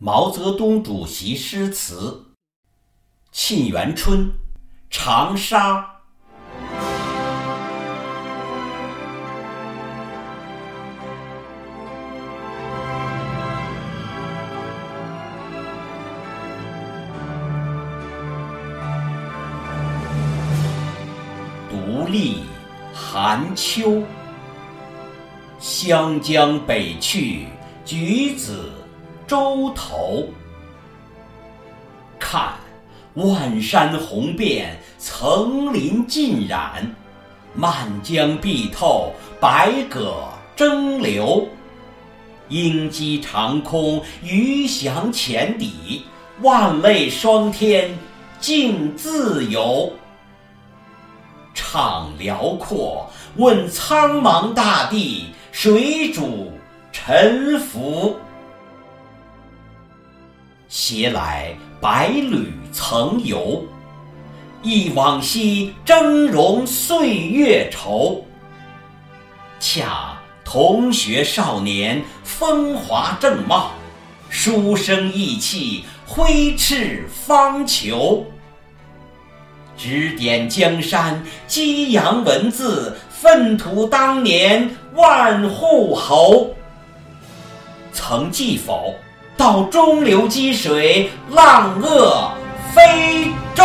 毛泽东主席诗词：沁园春，长沙。独立寒秋，湘江北去，橘子。洲头，看万山红遍，层林尽染，漫江碧透，百舸争流。鹰击长空，鱼翔浅底，万类霜天竞自由。怅辽阔，问苍茫大地，谁主沉浮？携来百侣曾游，忆往昔峥嵘岁月稠。恰同学少年风华正茂，书生意气挥斥方遒。指点江山，激扬文字，粪土当年万户侯。曾记否？到中流击水，浪遏飞舟。